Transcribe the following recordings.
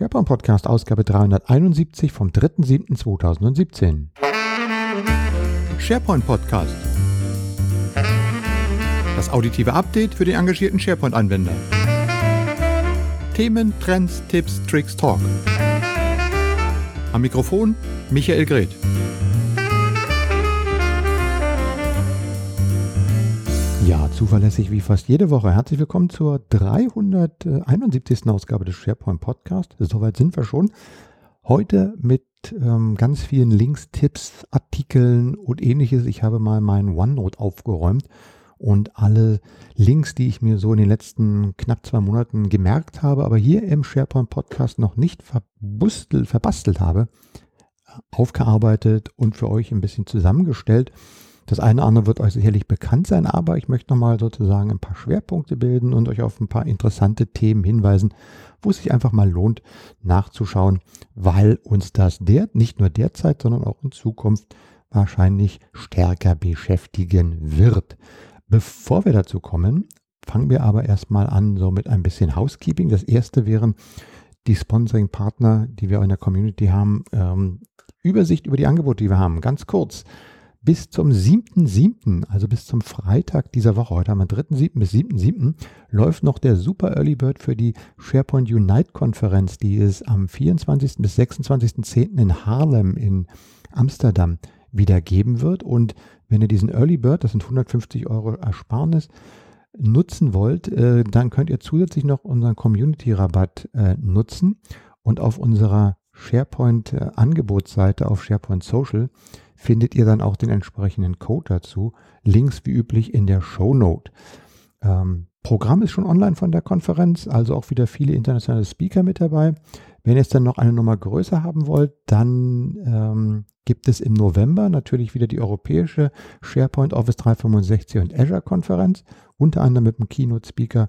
SharePoint Podcast, Ausgabe 371 vom 3.7.2017. SharePoint Podcast. Das auditive Update für den engagierten SharePoint-Anwender. Themen, Trends, Tipps, Tricks, Talk. Am Mikrofon Michael Greth. Ja, zuverlässig wie fast jede Woche. Herzlich willkommen zur 371. Ausgabe des SharePoint Podcast. Soweit sind wir schon. Heute mit ähm, ganz vielen Links, Tipps, Artikeln und ähnliches. Ich habe mal meinen OneNote aufgeräumt und alle Links, die ich mir so in den letzten knapp zwei Monaten gemerkt habe, aber hier im SharePoint Podcast noch nicht verbustelt, verbastelt habe, aufgearbeitet und für euch ein bisschen zusammengestellt. Das eine oder andere wird euch sicherlich bekannt sein, aber ich möchte nochmal sozusagen ein paar Schwerpunkte bilden und euch auf ein paar interessante Themen hinweisen, wo es sich einfach mal lohnt nachzuschauen, weil uns das der, nicht nur derzeit, sondern auch in Zukunft wahrscheinlich stärker beschäftigen wird. Bevor wir dazu kommen, fangen wir aber erstmal an so mit ein bisschen Housekeeping. Das erste wären die Sponsoring-Partner, die wir in der Community haben. Ähm, Übersicht über die Angebote, die wir haben. Ganz kurz bis zum 7.7., also bis zum Freitag dieser Woche, heute haben wir 3.7. bis 7.7., läuft noch der Super Early Bird für die SharePoint Unite Konferenz, die es am 24. bis 26.10. in Harlem in Amsterdam wieder geben wird. Und wenn ihr diesen Early Bird, das sind 150 Euro Ersparnis, nutzen wollt, äh, dann könnt ihr zusätzlich noch unseren Community-Rabatt äh, nutzen und auf unserer SharePoint-Angebotsseite auf SharePoint Social findet ihr dann auch den entsprechenden Code dazu. Links wie üblich in der Show Note. Ähm, Programm ist schon online von der Konferenz, also auch wieder viele internationale Speaker mit dabei. Wenn ihr es dann noch eine Nummer größer haben wollt, dann ähm, gibt es im November natürlich wieder die europäische SharePoint Office 365 und Azure Konferenz, unter anderem mit dem Keynote-Speaker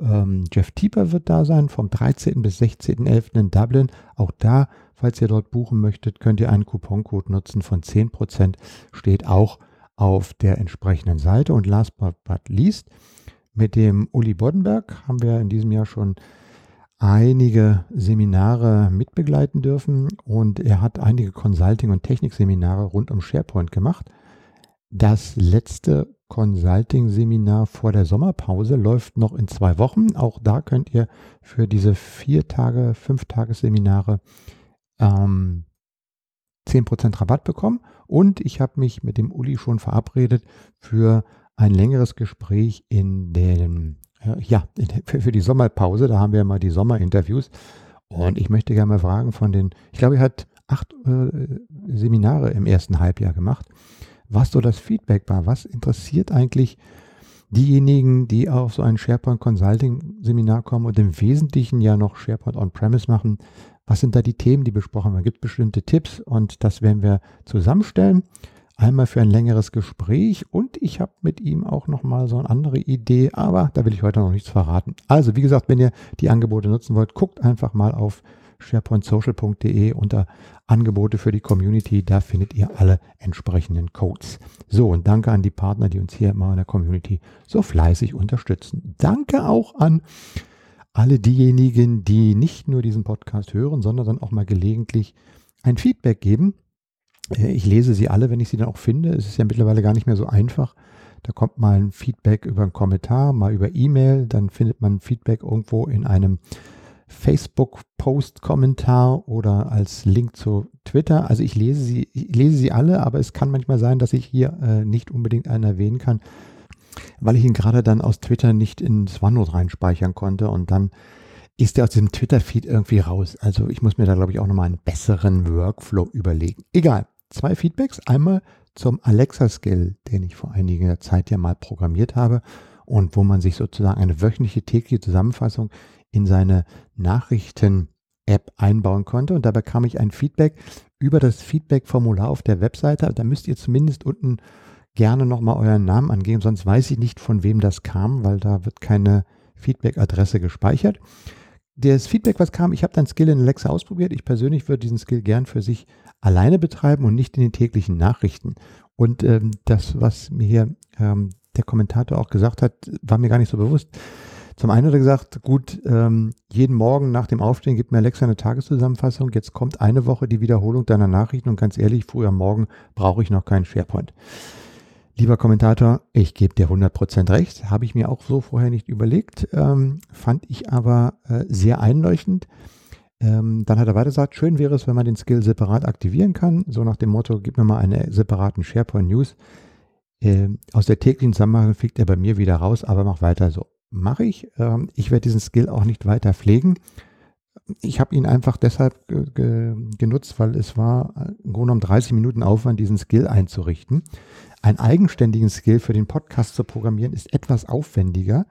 ähm, Jeff Tieper wird da sein, vom 13. bis 16.11. in Dublin. Auch da Falls ihr dort buchen möchtet, könnt ihr einen Couponcode nutzen von 10%, steht auch auf der entsprechenden Seite. Und last but not least, mit dem Uli Boddenberg haben wir in diesem Jahr schon einige Seminare mitbegleiten dürfen und er hat einige Consulting- und Technikseminare rund um SharePoint gemacht. Das letzte Consulting-Seminar vor der Sommerpause läuft noch in zwei Wochen. Auch da könnt ihr für diese vier Tage, fünf Tagesseminare ähm, 10% Rabatt bekommen. Und ich habe mich mit dem Uli schon verabredet für ein längeres Gespräch in den, äh, ja, für, für die Sommerpause. Da haben wir mal die Sommerinterviews. Und ich möchte gerne mal fragen von den, ich glaube, er hat acht äh, Seminare im ersten Halbjahr gemacht, was so das Feedback war. Was interessiert eigentlich diejenigen, die auf so ein SharePoint Consulting Seminar kommen und im Wesentlichen ja noch SharePoint On-Premise machen? Was sind da die Themen, die besprochen werden? Es gibt bestimmte Tipps und das werden wir zusammenstellen. Einmal für ein längeres Gespräch und ich habe mit ihm auch nochmal so eine andere Idee, aber da will ich heute noch nichts verraten. Also, wie gesagt, wenn ihr die Angebote nutzen wollt, guckt einfach mal auf sharepointsocial.de unter Angebote für die Community. Da findet ihr alle entsprechenden Codes. So, und danke an die Partner, die uns hier immer in der Community so fleißig unterstützen. Danke auch an alle diejenigen, die nicht nur diesen Podcast hören, sondern dann auch mal gelegentlich ein Feedback geben. Äh, ich lese sie alle, wenn ich sie dann auch finde. Es ist ja mittlerweile gar nicht mehr so einfach. Da kommt mal ein Feedback über einen Kommentar, mal über E-Mail, dann findet man Feedback irgendwo in einem Facebook-Post-Kommentar oder als Link zu Twitter. Also ich lese sie, ich lese sie alle, aber es kann manchmal sein, dass ich hier äh, nicht unbedingt einen erwähnen kann, weil ich ihn gerade dann aus Twitter nicht ins OneNote reinspeichern konnte und dann ist er aus diesem Twitter-Feed irgendwie raus. Also ich muss mir da, glaube ich, auch nochmal einen besseren Workflow überlegen. Egal. Zwei Feedbacks. Einmal zum Alexa-Skill, den ich vor einiger Zeit ja mal programmiert habe und wo man sich sozusagen eine wöchentliche tägliche Zusammenfassung in seine Nachrichten-App einbauen konnte. Und da bekam ich ein Feedback über das Feedback-Formular auf der Webseite. Da müsst ihr zumindest unten gerne nochmal euren Namen angeben, sonst weiß ich nicht, von wem das kam, weil da wird keine Feedback-Adresse gespeichert. Das Feedback, was kam, ich habe dein Skill in Alexa ausprobiert. Ich persönlich würde diesen Skill gern für sich alleine betreiben und nicht in den täglichen Nachrichten. Und ähm, das, was mir hier ähm, der Kommentator auch gesagt hat, war mir gar nicht so bewusst. Zum einen hat er gesagt, gut, ähm, jeden Morgen nach dem Aufstehen gibt mir Alexa eine Tageszusammenfassung. Jetzt kommt eine Woche die Wiederholung deiner Nachrichten und ganz ehrlich, früh am Morgen brauche ich noch keinen SharePoint. Lieber Kommentator, ich gebe dir 100% recht, habe ich mir auch so vorher nicht überlegt, ähm, fand ich aber äh, sehr einleuchtend. Ähm, dann hat er weiter gesagt, schön wäre es, wenn man den Skill separat aktivieren kann, so nach dem Motto, gib mir mal einen separaten SharePoint News. Äh, aus der täglichen Zusammenhang fliegt er bei mir wieder raus, aber mach weiter so. Mache ich. Ähm, ich werde diesen Skill auch nicht weiter pflegen. Ich habe ihn einfach deshalb ge genutzt, weil es war äh, im Grunde genommen 30 Minuten Aufwand, diesen Skill einzurichten. Einen eigenständigen Skill für den Podcast zu programmieren ist etwas aufwendiger.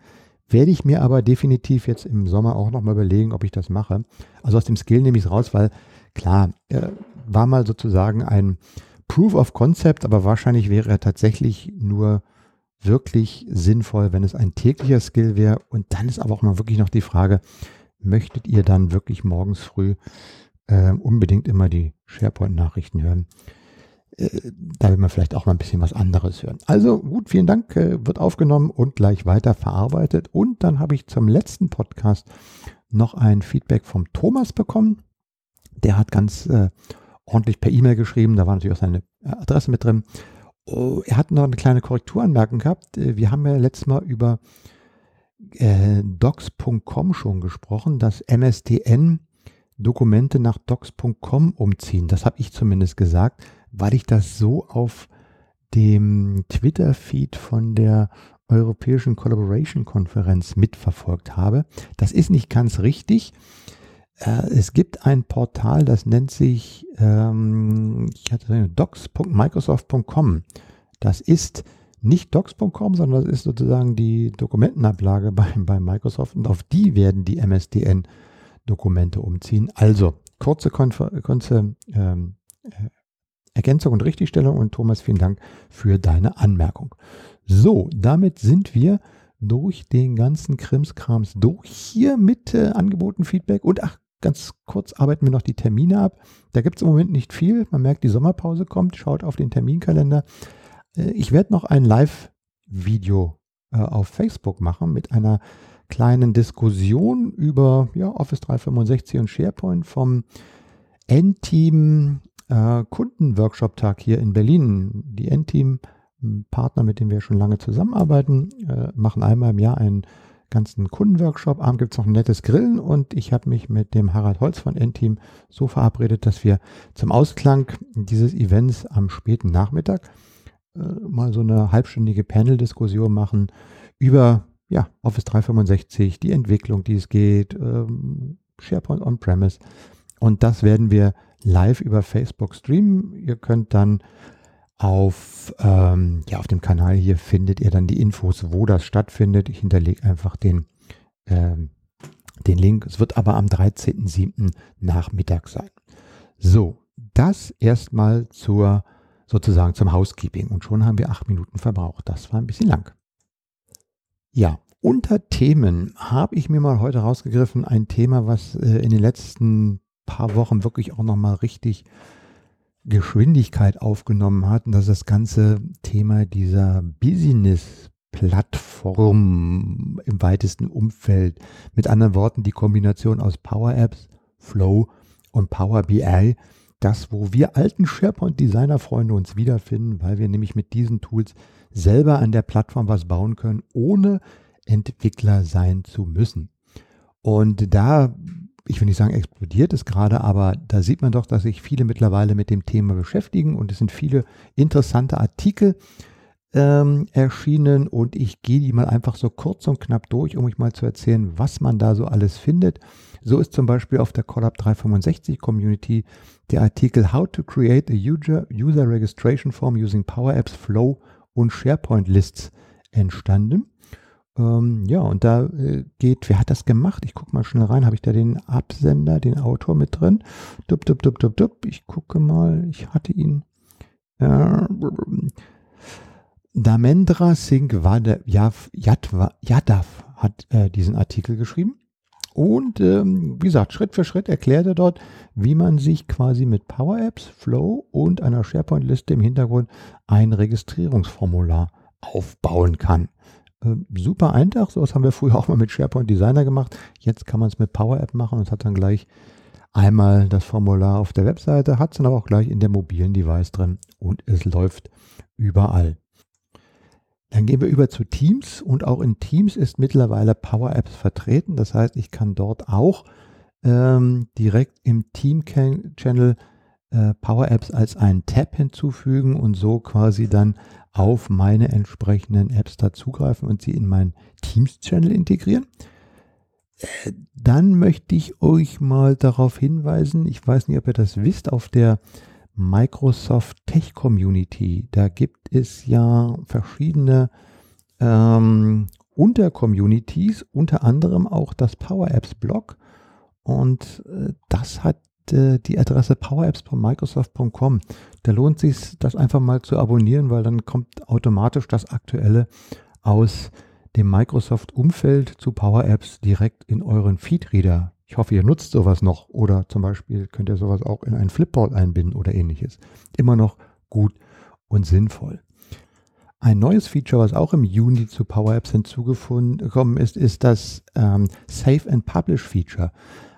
Werde ich mir aber definitiv jetzt im Sommer auch nochmal überlegen, ob ich das mache. Also aus dem Skill nehme ich es raus, weil klar, äh, war mal sozusagen ein Proof of Concept, aber wahrscheinlich wäre er tatsächlich nur wirklich sinnvoll, wenn es ein täglicher Skill wäre. Und dann ist aber auch mal wirklich noch die Frage, möchtet ihr dann wirklich morgens früh äh, unbedingt immer die SharePoint-Nachrichten hören? Äh, da will man vielleicht auch mal ein bisschen was anderes hören. Also gut, vielen Dank, äh, wird aufgenommen und gleich weiter verarbeitet. Und dann habe ich zum letzten Podcast noch ein Feedback vom Thomas bekommen. Der hat ganz äh, ordentlich per E-Mail geschrieben, da war natürlich auch seine äh, Adresse mit drin. Oh, er hat noch eine kleine Korrekturanmerkung gehabt. Wir haben ja letztes Mal über äh, docs.com schon gesprochen, dass MSDN Dokumente nach docs.com umziehen. Das habe ich zumindest gesagt, weil ich das so auf dem Twitter-Feed von der Europäischen Collaboration Konferenz mitverfolgt habe. Das ist nicht ganz richtig. Äh, es gibt ein Portal, das nennt sich ähm, docs.microsoft.com. Das ist nicht docs.com, sondern das ist sozusagen die Dokumentenablage bei, bei Microsoft und auf die werden die MSDN-Dokumente umziehen. Also kurze, Konfer kurze ähm, äh, Ergänzung und Richtigstellung und Thomas, vielen Dank für deine Anmerkung. So, damit sind wir durch den ganzen Krimskrams durch hier mit äh, Angeboten, Feedback und ach, ganz kurz arbeiten wir noch die Termine ab. Da gibt es im Moment nicht viel. Man merkt, die Sommerpause kommt. Schaut auf den Terminkalender. Äh, ich werde noch ein Live-Video äh, auf Facebook machen mit einer kleinen Diskussion über ja, Office 365 und SharePoint vom N-Team äh, Kundenworkshop-Tag hier in Berlin. Die N-Team, Partner, mit dem wir schon lange zusammenarbeiten, äh, machen einmal im Jahr einen ganzen Kundenworkshop. Abend gibt es noch ein nettes Grillen und ich habe mich mit dem Harald Holz von N-Team so verabredet, dass wir zum Ausklang dieses Events am späten Nachmittag äh, mal so eine halbstündige Panel-Diskussion machen über ja, Office 365, die Entwicklung, die es geht, ähm, SharePoint On-Premise. Und das werden wir live über Facebook streamen. Ihr könnt dann auf, ähm, ja, auf dem Kanal hier findet ihr dann die Infos, wo das stattfindet. Ich hinterlege einfach den, ähm, den Link. Es wird aber am 13.07. Nachmittag sein. So, das erstmal zur sozusagen zum Housekeeping. Und schon haben wir acht Minuten verbraucht. Das war ein bisschen lang. Ja, unter Themen habe ich mir mal heute rausgegriffen ein Thema, was äh, in den letzten paar Wochen wirklich auch nochmal richtig Geschwindigkeit aufgenommen hat. Und das ist das ganze Thema dieser Business-Plattform im weitesten Umfeld. Mit anderen Worten, die Kombination aus Power Apps, Flow und Power BI. Das, wo wir alten SharePoint-Designer-Freunde uns wiederfinden, weil wir nämlich mit diesen Tools selber an der Plattform was bauen können, ohne Entwickler sein zu müssen. Und da ich will nicht sagen, explodiert es gerade, aber da sieht man doch, dass sich viele mittlerweile mit dem Thema beschäftigen und es sind viele interessante Artikel ähm, erschienen und ich gehe die mal einfach so kurz und knapp durch, um euch mal zu erzählen, was man da so alles findet. So ist zum Beispiel auf der Collab 365 Community der Artikel How to create a user, user registration form using Power Apps, Flow und SharePoint Lists entstanden. Ähm, ja, und da äh, geht, wer hat das gemacht? Ich gucke mal schnell rein. Habe ich da den Absender, den Autor mit drin? Dup, dup, dup, dup, dup. Ich gucke mal. Ich hatte ihn. Äh, Damendra Singh Yadav hat äh, diesen Artikel geschrieben. Und ähm, wie gesagt, Schritt für Schritt erklärt er dort, wie man sich quasi mit Power Apps, Flow und einer SharePoint-Liste im Hintergrund ein Registrierungsformular aufbauen kann. Äh, super einfach, sowas haben wir früher auch mal mit SharePoint Designer gemacht. Jetzt kann man es mit Power App machen und hat dann gleich einmal das Formular auf der Webseite, hat es dann aber auch gleich in der mobilen Device drin und es läuft überall. Dann gehen wir über zu Teams und auch in Teams ist mittlerweile Power Apps vertreten. Das heißt, ich kann dort auch ähm, direkt im Team-Channel äh, Power Apps als einen Tab hinzufügen und so quasi dann auf meine entsprechenden Apps dazugreifen und sie in meinen Teams-Channel integrieren. Äh, dann möchte ich euch mal darauf hinweisen, ich weiß nicht, ob ihr das wisst, auf der Microsoft Tech Community, da gibt es ja verschiedene ähm, Untercommunities, unter anderem auch das Power Apps Blog. Und äh, das hat äh, die Adresse powerapps.microsoft.com. Da lohnt sich das einfach mal zu abonnieren, weil dann kommt automatisch das Aktuelle aus dem Microsoft-Umfeld zu Power Apps direkt in euren Feedreader. Ich hoffe, ihr nutzt sowas noch oder zum Beispiel könnt ihr sowas auch in einen Flipboard einbinden oder ähnliches. Immer noch gut und sinnvoll. Ein neues Feature, was auch im Juni zu Power Apps hinzugekommen ist, ist das ähm, Save and Publish Feature.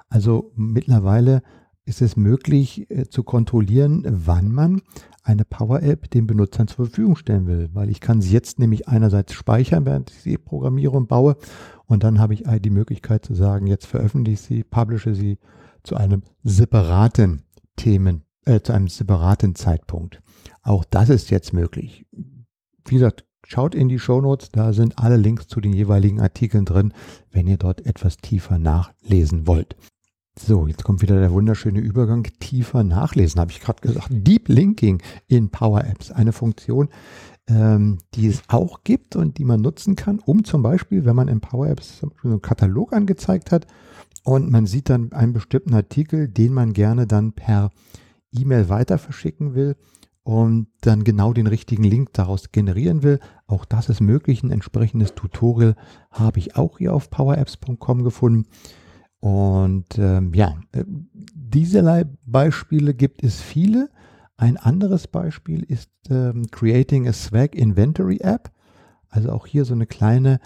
Also mittlerweile ist es möglich äh, zu kontrollieren, wann man eine Power App den Benutzern zur Verfügung stellen will, weil ich kann sie jetzt nämlich einerseits speichern, während ich sie programmiere und baue und dann habe ich die Möglichkeit zu sagen, jetzt veröffentliche ich sie, publische sie zu einem separaten Themen, äh, zu einem separaten Zeitpunkt. Auch das ist jetzt möglich. Wie gesagt, schaut in die Show Notes, da sind alle Links zu den jeweiligen Artikeln drin, wenn ihr dort etwas tiefer nachlesen wollt. So, jetzt kommt wieder der wunderschöne Übergang. Tiefer nachlesen, habe ich gerade gesagt. Deep Linking in Power Apps. Eine Funktion, ähm, die es auch gibt und die man nutzen kann, um zum Beispiel, wenn man in Power Apps einen Katalog angezeigt hat und man sieht dann einen bestimmten Artikel, den man gerne dann per E-Mail weiter verschicken will und dann genau den richtigen Link daraus generieren will. Auch das ist möglich. Ein entsprechendes Tutorial habe ich auch hier auf powerapps.com gefunden. Und ähm, ja, äh, dieserlei Beispiele gibt es viele. Ein anderes Beispiel ist ähm, Creating a Swag Inventory App. Also auch hier so eine kleine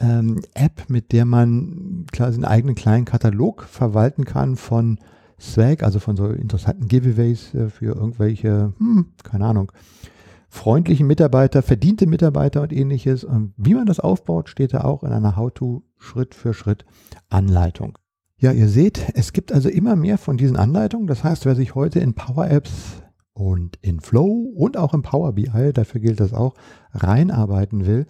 ähm, App, mit der man klar seinen eigenen kleinen Katalog verwalten kann von Swag, also von so interessanten Giveaways äh, für irgendwelche, hm, keine Ahnung, freundlichen Mitarbeiter, verdiente Mitarbeiter und ähnliches. Und wie man das aufbaut, steht da auch in einer How-to Schritt für Schritt Anleitung. Ja, ihr seht, es gibt also immer mehr von diesen Anleitungen. Das heißt, wer sich heute in Power Apps und in Flow und auch in Power BI, dafür gilt das auch, reinarbeiten will,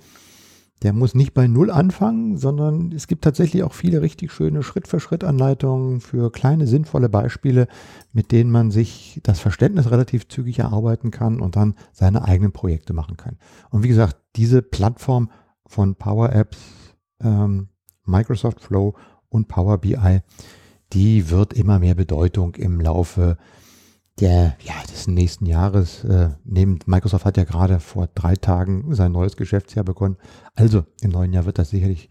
der muss nicht bei Null anfangen, sondern es gibt tatsächlich auch viele richtig schöne Schritt-für-Schritt-Anleitungen für kleine, sinnvolle Beispiele, mit denen man sich das Verständnis relativ zügig erarbeiten kann und dann seine eigenen Projekte machen kann. Und wie gesagt, diese Plattform von Power Apps, ähm, Microsoft Flow und Power BI, die wird immer mehr Bedeutung im Laufe der, ja, des nächsten Jahres äh, nehmen. Microsoft hat ja gerade vor drei Tagen sein neues Geschäftsjahr begonnen. Also im neuen Jahr wird das sicherlich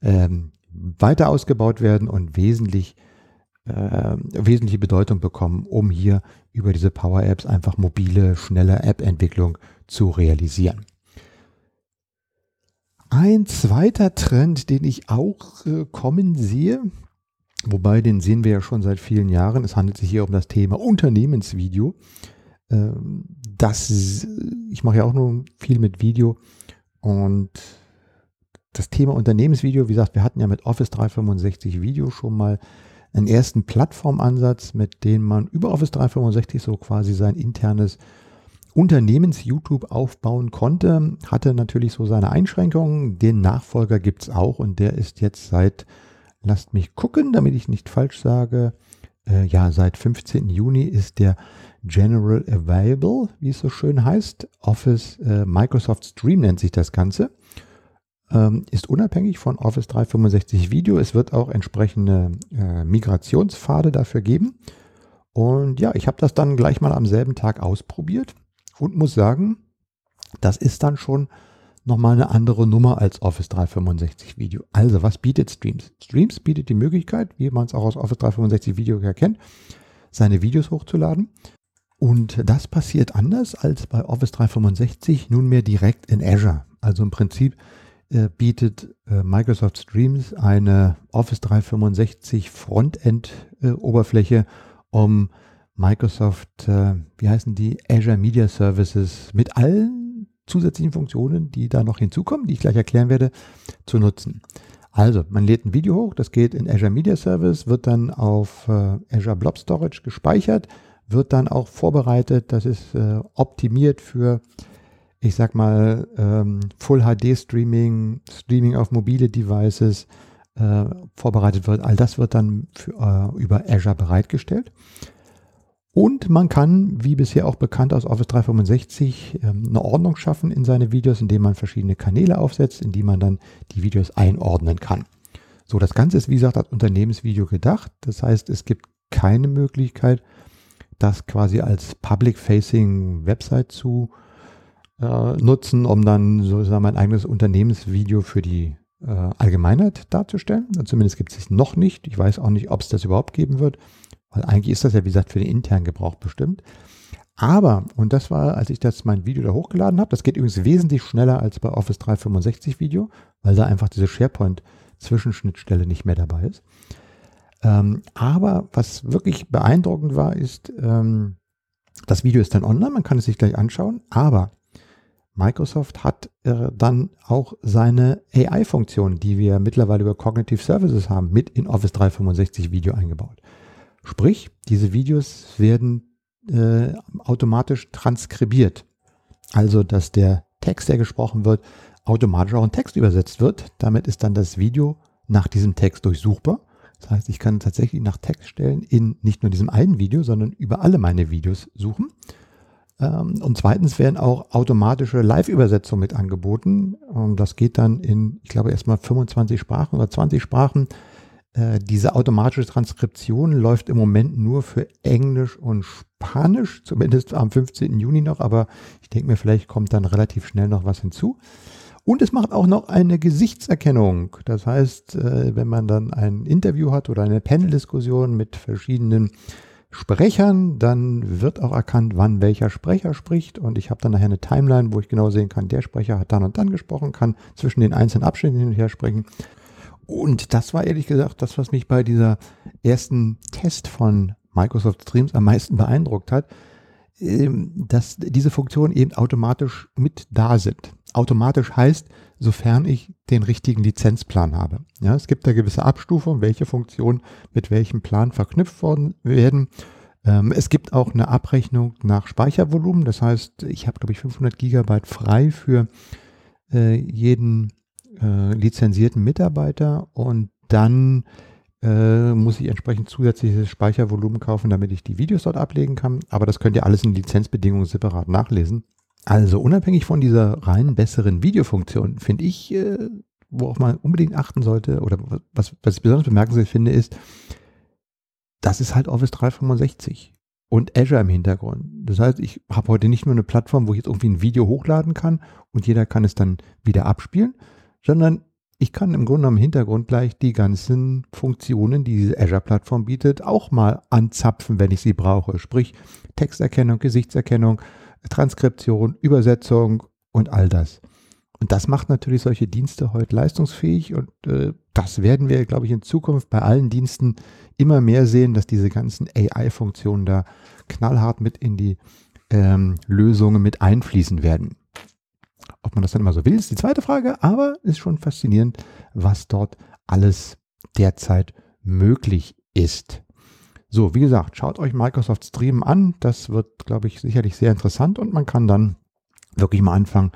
ähm, weiter ausgebaut werden und wesentlich äh, wesentliche Bedeutung bekommen, um hier über diese Power Apps einfach mobile, schnelle App-Entwicklung zu realisieren. Ein zweiter Trend, den ich auch äh, kommen sehe, wobei den sehen wir ja schon seit vielen Jahren, es handelt sich hier um das Thema Unternehmensvideo. Ähm, das, ich mache ja auch nur viel mit Video und das Thema Unternehmensvideo, wie gesagt, wir hatten ja mit Office 365 Video schon mal einen ersten Plattformansatz, mit dem man über Office 365 so quasi sein internes Unternehmens-YouTube aufbauen konnte, hatte natürlich so seine Einschränkungen. Den Nachfolger gibt es auch und der ist jetzt seit, lasst mich gucken, damit ich nicht falsch sage, äh, ja, seit 15. Juni ist der General Available, wie es so schön heißt. Office, äh, Microsoft Stream nennt sich das Ganze. Ähm, ist unabhängig von Office 365 Video. Es wird auch entsprechende äh, Migrationspfade dafür geben. Und ja, ich habe das dann gleich mal am selben Tag ausprobiert und muss sagen, das ist dann schon nochmal eine andere Nummer als Office 365 Video. Also, was bietet Streams? Streams bietet die Möglichkeit, wie man es auch aus Office 365 Video erkennt, seine Videos hochzuladen. Und das passiert anders als bei Office 365 nunmehr direkt in Azure. Also im Prinzip äh, bietet äh, Microsoft Streams eine Office 365 Frontend-Oberfläche, äh, um Microsoft, äh, wie heißen die, Azure Media Services mit allen zusätzlichen Funktionen, die da noch hinzukommen, die ich gleich erklären werde, zu nutzen. Also, man lädt ein Video hoch, das geht in Azure Media Service, wird dann auf äh, Azure Blob Storage gespeichert, wird dann auch vorbereitet, das ist äh, optimiert für, ich sag mal, ähm, Full HD Streaming, Streaming auf mobile Devices, äh, vorbereitet wird. All das wird dann für, äh, über Azure bereitgestellt. Und man kann, wie bisher auch bekannt aus Office 365, ähm, eine Ordnung schaffen in seine Videos, indem man verschiedene Kanäle aufsetzt, in die man dann die Videos einordnen kann. So, das Ganze ist wie gesagt als Unternehmensvideo gedacht. Das heißt, es gibt keine Möglichkeit, das quasi als Public-Facing Website zu äh, nutzen, um dann sozusagen ein eigenes Unternehmensvideo für die äh, Allgemeinheit darzustellen. Zumindest gibt es es noch nicht. Ich weiß auch nicht, ob es das überhaupt geben wird. Weil eigentlich ist das ja, wie gesagt, für den internen Gebrauch bestimmt. Aber, und das war, als ich das mein Video da hochgeladen habe, das geht übrigens wesentlich schneller als bei Office 365 Video, weil da einfach diese SharePoint-Zwischenschnittstelle nicht mehr dabei ist. Ähm, aber was wirklich beeindruckend war, ist, ähm, das Video ist dann online, man kann es sich gleich anschauen, aber Microsoft hat äh, dann auch seine AI-Funktion, die wir mittlerweile über Cognitive Services haben, mit in Office 365 Video eingebaut. Sprich, diese Videos werden äh, automatisch transkribiert. Also, dass der Text, der gesprochen wird, automatisch auch in Text übersetzt wird. Damit ist dann das Video nach diesem Text durchsuchbar. Das heißt, ich kann tatsächlich nach Textstellen in nicht nur diesem einen Video, sondern über alle meine Videos suchen. Ähm, und zweitens werden auch automatische Live-Übersetzungen mit angeboten. Das geht dann in, ich glaube, erstmal 25 Sprachen oder 20 Sprachen. Äh, diese automatische Transkription läuft im Moment nur für Englisch und Spanisch, zumindest am 15. Juni noch, aber ich denke mir, vielleicht kommt dann relativ schnell noch was hinzu. Und es macht auch noch eine Gesichtserkennung. Das heißt, äh, wenn man dann ein Interview hat oder eine Panel-Diskussion mit verschiedenen Sprechern, dann wird auch erkannt, wann welcher Sprecher spricht. Und ich habe dann nachher eine Timeline, wo ich genau sehen kann, der Sprecher hat dann und dann gesprochen, kann zwischen den einzelnen Abschnitten hin und her sprechen. Und das war ehrlich gesagt das, was mich bei dieser ersten Test von Microsoft Streams am meisten beeindruckt hat, ähm, dass diese Funktionen eben automatisch mit da sind. Automatisch heißt, sofern ich den richtigen Lizenzplan habe. Ja, es gibt da gewisse Abstufungen, welche Funktionen mit welchem Plan verknüpft worden werden. Ähm, es gibt auch eine Abrechnung nach Speichervolumen. Das heißt, ich habe, glaube ich, 500 Gigabyte frei für äh, jeden äh, lizenzierten Mitarbeiter und dann äh, muss ich entsprechend zusätzliches Speichervolumen kaufen, damit ich die Videos dort ablegen kann. Aber das könnt ihr alles in Lizenzbedingungen separat nachlesen. Also unabhängig von dieser rein besseren Videofunktion, finde ich, äh, worauf man unbedingt achten sollte, oder was, was ich besonders bemerkenswert finde, ist, das ist halt Office 365 und Azure im Hintergrund. Das heißt, ich habe heute nicht nur eine Plattform, wo ich jetzt irgendwie ein Video hochladen kann und jeder kann es dann wieder abspielen, sondern ich kann im Grunde am Hintergrund gleich die ganzen Funktionen, die diese Azure-Plattform bietet, auch mal anzapfen, wenn ich sie brauche. Sprich Texterkennung, Gesichtserkennung, Transkription, Übersetzung und all das. Und das macht natürlich solche Dienste heute leistungsfähig und äh, das werden wir, glaube ich, in Zukunft bei allen Diensten immer mehr sehen, dass diese ganzen AI-Funktionen da knallhart mit in die ähm, Lösungen mit einfließen werden. Ob man das dann immer so will, ist die zweite Frage, aber ist schon faszinierend, was dort alles derzeit möglich ist. So, wie gesagt, schaut euch Microsoft Stream an. Das wird, glaube ich, sicherlich sehr interessant und man kann dann wirklich mal anfangen,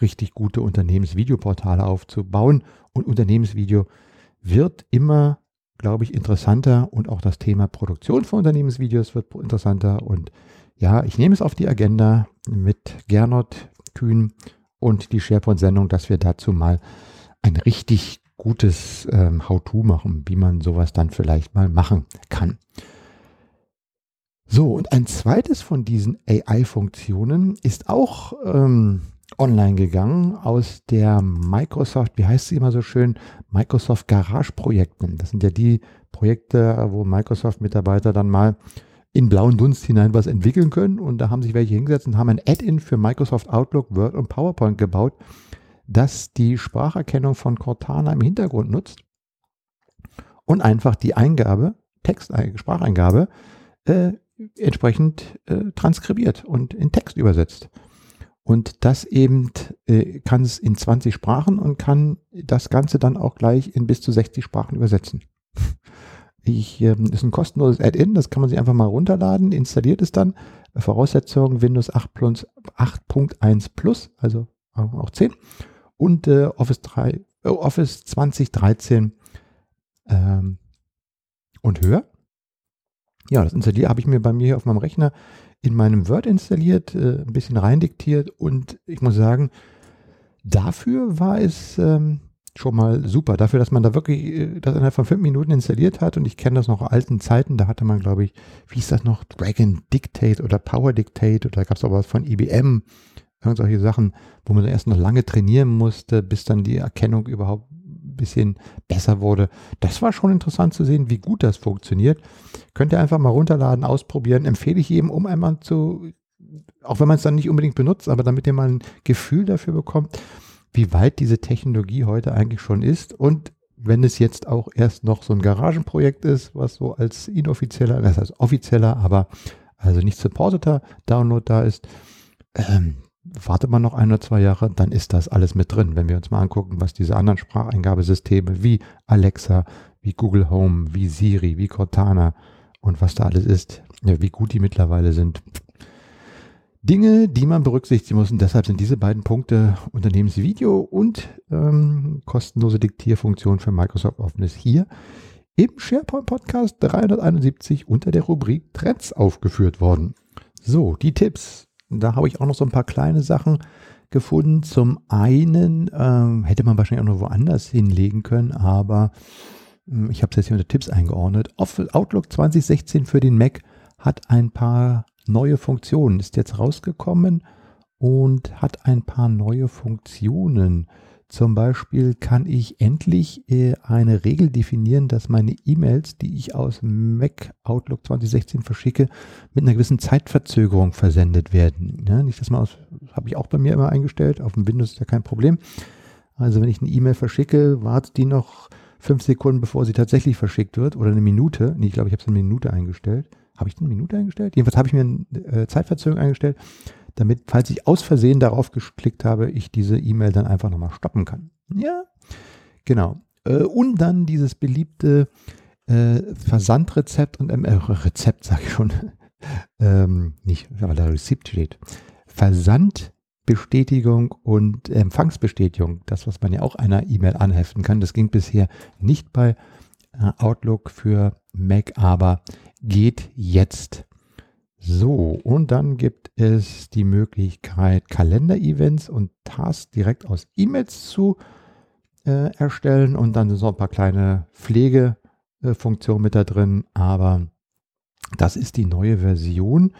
richtig gute Unternehmensvideoportale aufzubauen. Und Unternehmensvideo wird immer, glaube ich, interessanter und auch das Thema Produktion von Unternehmensvideos wird interessanter. Und ja, ich nehme es auf die Agenda mit Gernot Kühn und die SharePoint-Sendung, dass wir dazu mal ein richtig gutes ähm, How-To machen, wie man sowas dann vielleicht mal machen kann. So, und ein zweites von diesen AI-Funktionen ist auch ähm, online gegangen aus der Microsoft, wie heißt sie immer so schön, Microsoft Garage Projekten. Das sind ja die Projekte, wo Microsoft-Mitarbeiter dann mal in blauen Dunst hinein was entwickeln können. Und da haben sich welche hingesetzt und haben ein Add-in für Microsoft Outlook, Word und PowerPoint gebaut, das die Spracherkennung von Cortana im Hintergrund nutzt und einfach die Eingabe, Text, Spracheingabe, äh, entsprechend äh, transkribiert und in Text übersetzt. Und das eben äh, kann es in 20 Sprachen und kann das Ganze dann auch gleich in bis zu 60 Sprachen übersetzen. Ich, äh, ist ein kostenloses Add-in, das kann man sich einfach mal runterladen, installiert es dann. Voraussetzung Windows 8.1 Plus, also auch 10 und äh, Office, 3, äh, Office 2013 ähm, und höher. Ja, das installiert habe ich mir bei mir auf meinem Rechner in meinem Word installiert, äh, ein bisschen reindiktiert und ich muss sagen, dafür war es ähm, schon mal super. Dafür, dass man da wirklich äh, das innerhalb von fünf Minuten installiert hat und ich kenne das noch alten Zeiten, da hatte man, glaube ich, wie ist das noch, Dragon Dictate oder Power Dictate oder gab es auch was von IBM, solche Sachen, wo man erst noch lange trainieren musste, bis dann die Erkennung überhaupt ein bisschen besser wurde. Das war schon interessant zu sehen, wie gut das funktioniert. Könnt ihr einfach mal runterladen, ausprobieren. Empfehle ich jedem, um einmal zu, auch wenn man es dann nicht unbedingt benutzt, aber damit ihr mal ein Gefühl dafür bekommt, wie weit diese Technologie heute eigentlich schon ist und wenn es jetzt auch erst noch so ein Garagenprojekt ist, was so als inoffizieller, das heißt offizieller, aber also nicht supporteter Download da ist, ähm, wartet man noch ein oder zwei Jahre, dann ist das alles mit drin. Wenn wir uns mal angucken, was diese anderen Spracheingabesysteme wie Alexa, wie Google Home, wie Siri, wie Cortana und was da alles ist, wie gut die mittlerweile sind, Dinge, die man berücksichtigen muss. Und deshalb sind diese beiden Punkte Unternehmensvideo und ähm, kostenlose Diktierfunktion für Microsoft Office hier im SharePoint Podcast 371 unter der Rubrik Trends aufgeführt worden. So, die Tipps. Da habe ich auch noch so ein paar kleine Sachen gefunden. Zum einen ähm, hätte man wahrscheinlich auch noch woanders hinlegen können, aber äh, ich habe es jetzt hier unter Tipps eingeordnet. Outlook 2016 für den Mac hat ein paar neue Funktionen, ist jetzt rausgekommen und hat ein paar neue Funktionen. Zum Beispiel kann ich endlich äh, eine Regel definieren, dass meine E-Mails, die ich aus Mac Outlook 2016 verschicke, mit einer gewissen Zeitverzögerung versendet werden. Ja, nicht, dass man aus, habe ich auch bei mir immer eingestellt, auf dem Windows ist ja kein Problem. Also wenn ich eine E-Mail verschicke, wartet die noch fünf Sekunden, bevor sie tatsächlich verschickt wird oder eine Minute. Nee, ich glaube, ich habe es eine Minute eingestellt. Habe ich eine Minute eingestellt? Jedenfalls habe ich mir eine äh, Zeitverzögerung eingestellt, damit, falls ich aus Versehen darauf geklickt habe, ich diese E-Mail dann einfach nochmal stoppen kann. Ja, genau. Äh, und dann dieses beliebte äh, Versandrezept und äh, Rezept, sage ich schon, ähm, nicht, aber da Rezept steht. Versandbestätigung und Empfangsbestätigung, das, was man ja auch einer E-Mail anheften kann, das ging bisher nicht bei äh, Outlook für Mac, aber geht jetzt. So, und dann gibt es die Möglichkeit, Kalender-Events und Tasks direkt aus E-Mails zu äh, erstellen und dann sind so ein paar kleine Pflegefunktionen mit da drin, aber das ist die neue Version.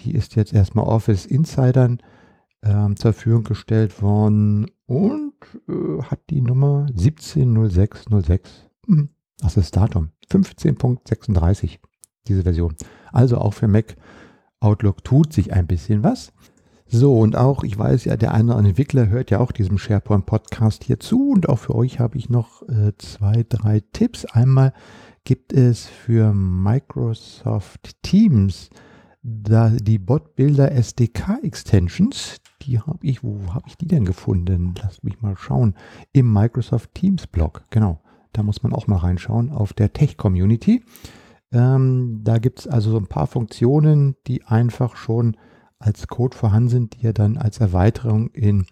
Die ist jetzt erstmal Office Insidern äh, zur Verfügung gestellt worden und äh, hat die Nummer 170606. Hm, das ist das Datum. 15.36 diese Version. Also auch für Mac Outlook tut sich ein bisschen was. So, und auch, ich weiß ja, der eine oder andere Entwickler hört ja auch diesem SharePoint-Podcast hier zu. Und auch für euch habe ich noch äh, zwei, drei Tipps. Einmal gibt es für Microsoft Teams da die Bot-Builder SDK-Extensions. Die habe ich, wo habe ich die denn gefunden? Lasst mich mal schauen. Im Microsoft Teams Blog, genau. Da muss man auch mal reinschauen auf der Tech-Community. Ähm, da gibt es also so ein paar Funktionen, die einfach schon als Code vorhanden sind, die ihr dann als Erweiterung in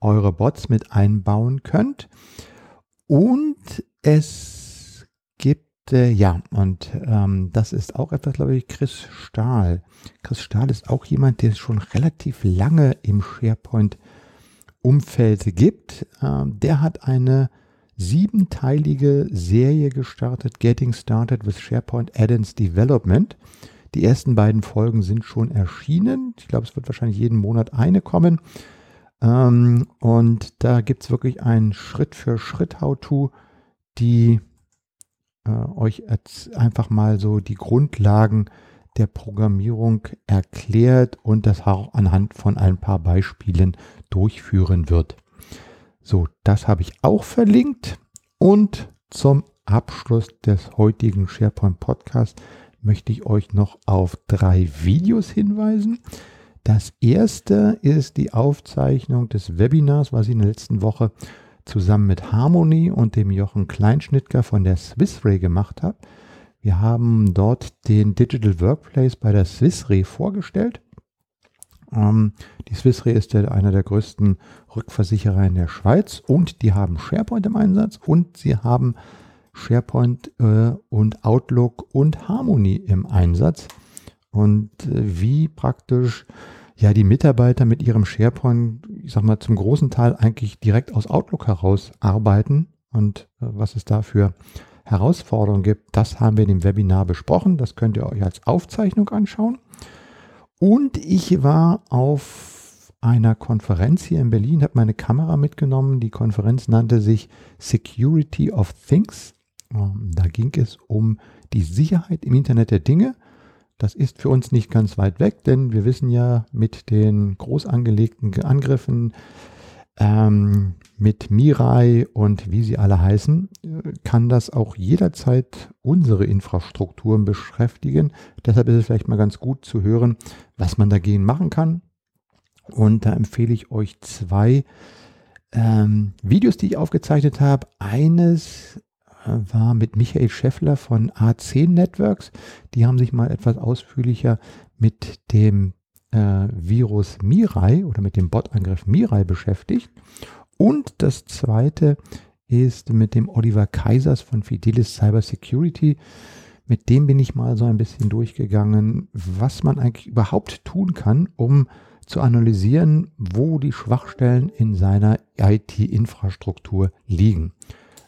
eure Bots mit einbauen könnt. Und es gibt, äh, ja, und ähm, das ist auch etwas, glaube ich, Chris Stahl. Chris Stahl ist auch jemand, der es schon relativ lange im SharePoint-Umfeld gibt. Ähm, der hat eine siebenteilige Serie gestartet, Getting Started with SharePoint Add-ins Development. Die ersten beiden Folgen sind schon erschienen. Ich glaube, es wird wahrscheinlich jeden Monat eine kommen. Ähm, und da gibt es wirklich ein Schritt-für-Schritt-How-To, die äh, euch einfach mal so die Grundlagen der Programmierung erklärt und das auch anhand von ein paar Beispielen durchführen wird. So, das habe ich auch verlinkt. Und zum Abschluss des heutigen SharePoint Podcasts möchte ich euch noch auf drei Videos hinweisen. Das erste ist die Aufzeichnung des Webinars, was ich in der letzten Woche zusammen mit Harmony und dem Jochen Kleinschnittger von der Swissray gemacht habe. Wir haben dort den Digital Workplace bei der Swissray vorgestellt. Ähm, die Swissray ist ja einer der größten Rückversicherer in der Schweiz und die haben SharePoint im Einsatz und sie haben SharePoint äh, und Outlook und Harmony im Einsatz. Und äh, wie praktisch ja die Mitarbeiter mit ihrem SharePoint, ich sag mal, zum großen Teil eigentlich direkt aus Outlook heraus arbeiten und äh, was es da für Herausforderungen gibt, das haben wir in dem Webinar besprochen. Das könnt ihr euch als Aufzeichnung anschauen. Und ich war auf einer Konferenz hier in Berlin, habe meine Kamera mitgenommen. Die Konferenz nannte sich Security of Things. Ähm, da ging es um die Sicherheit im Internet der Dinge. Das ist für uns nicht ganz weit weg, denn wir wissen ja mit den groß angelegten Angriffen ähm, mit Mirai und wie sie alle heißen, kann das auch jederzeit unsere Infrastrukturen beschäftigen. Deshalb ist es vielleicht mal ganz gut zu hören, was man dagegen machen kann. Und da empfehle ich euch zwei ähm, Videos, die ich aufgezeichnet habe. Eines war mit Michael Scheffler von A10 Networks. Die haben sich mal etwas ausführlicher mit dem äh, Virus Mirai oder mit dem Bot-Angriff Mirai beschäftigt. Und das zweite ist mit dem Oliver Kaisers von Fidelis Cyber Security. Mit dem bin ich mal so ein bisschen durchgegangen, was man eigentlich überhaupt tun kann, um zu analysieren, wo die Schwachstellen in seiner IT-Infrastruktur liegen.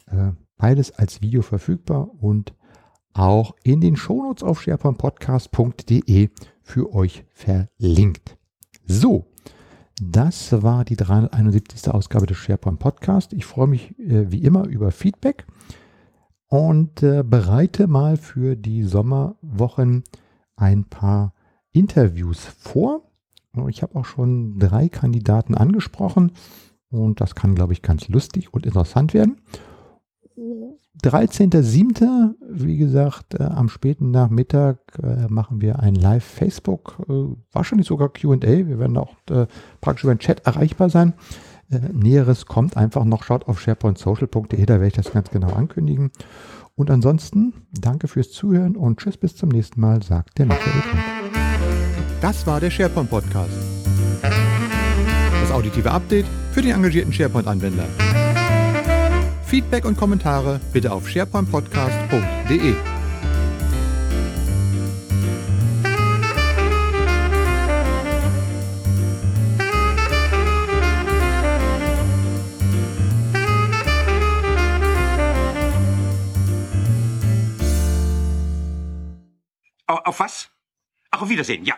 Äh, Beides als Video verfügbar und auch in den Shownotes auf sharepointpodcast.de für euch verlinkt. So, das war die 371. Ausgabe des SharePoint Podcast. Ich freue mich äh, wie immer über Feedback und äh, bereite mal für die Sommerwochen ein paar Interviews vor. Ich habe auch schon drei Kandidaten angesprochen und das kann, glaube ich, ganz lustig und interessant werden. 13.07., wie gesagt, äh, am späten Nachmittag äh, machen wir ein Live-Facebook, äh, wahrscheinlich sogar QA. Wir werden auch äh, praktisch über den Chat erreichbar sein. Äh, Näheres kommt einfach noch. Schaut auf sharepointsocial.de, da werde ich das ganz genau ankündigen. Und ansonsten danke fürs Zuhören und tschüss bis zum nächsten Mal, sagt der Michael. Das war der SharePoint Podcast. Das auditive Update für die engagierten SharePoint-Anwender. Feedback und Kommentare bitte auf sharepointpodcast.de. Auf was? Ach, auf Wiedersehen, ja.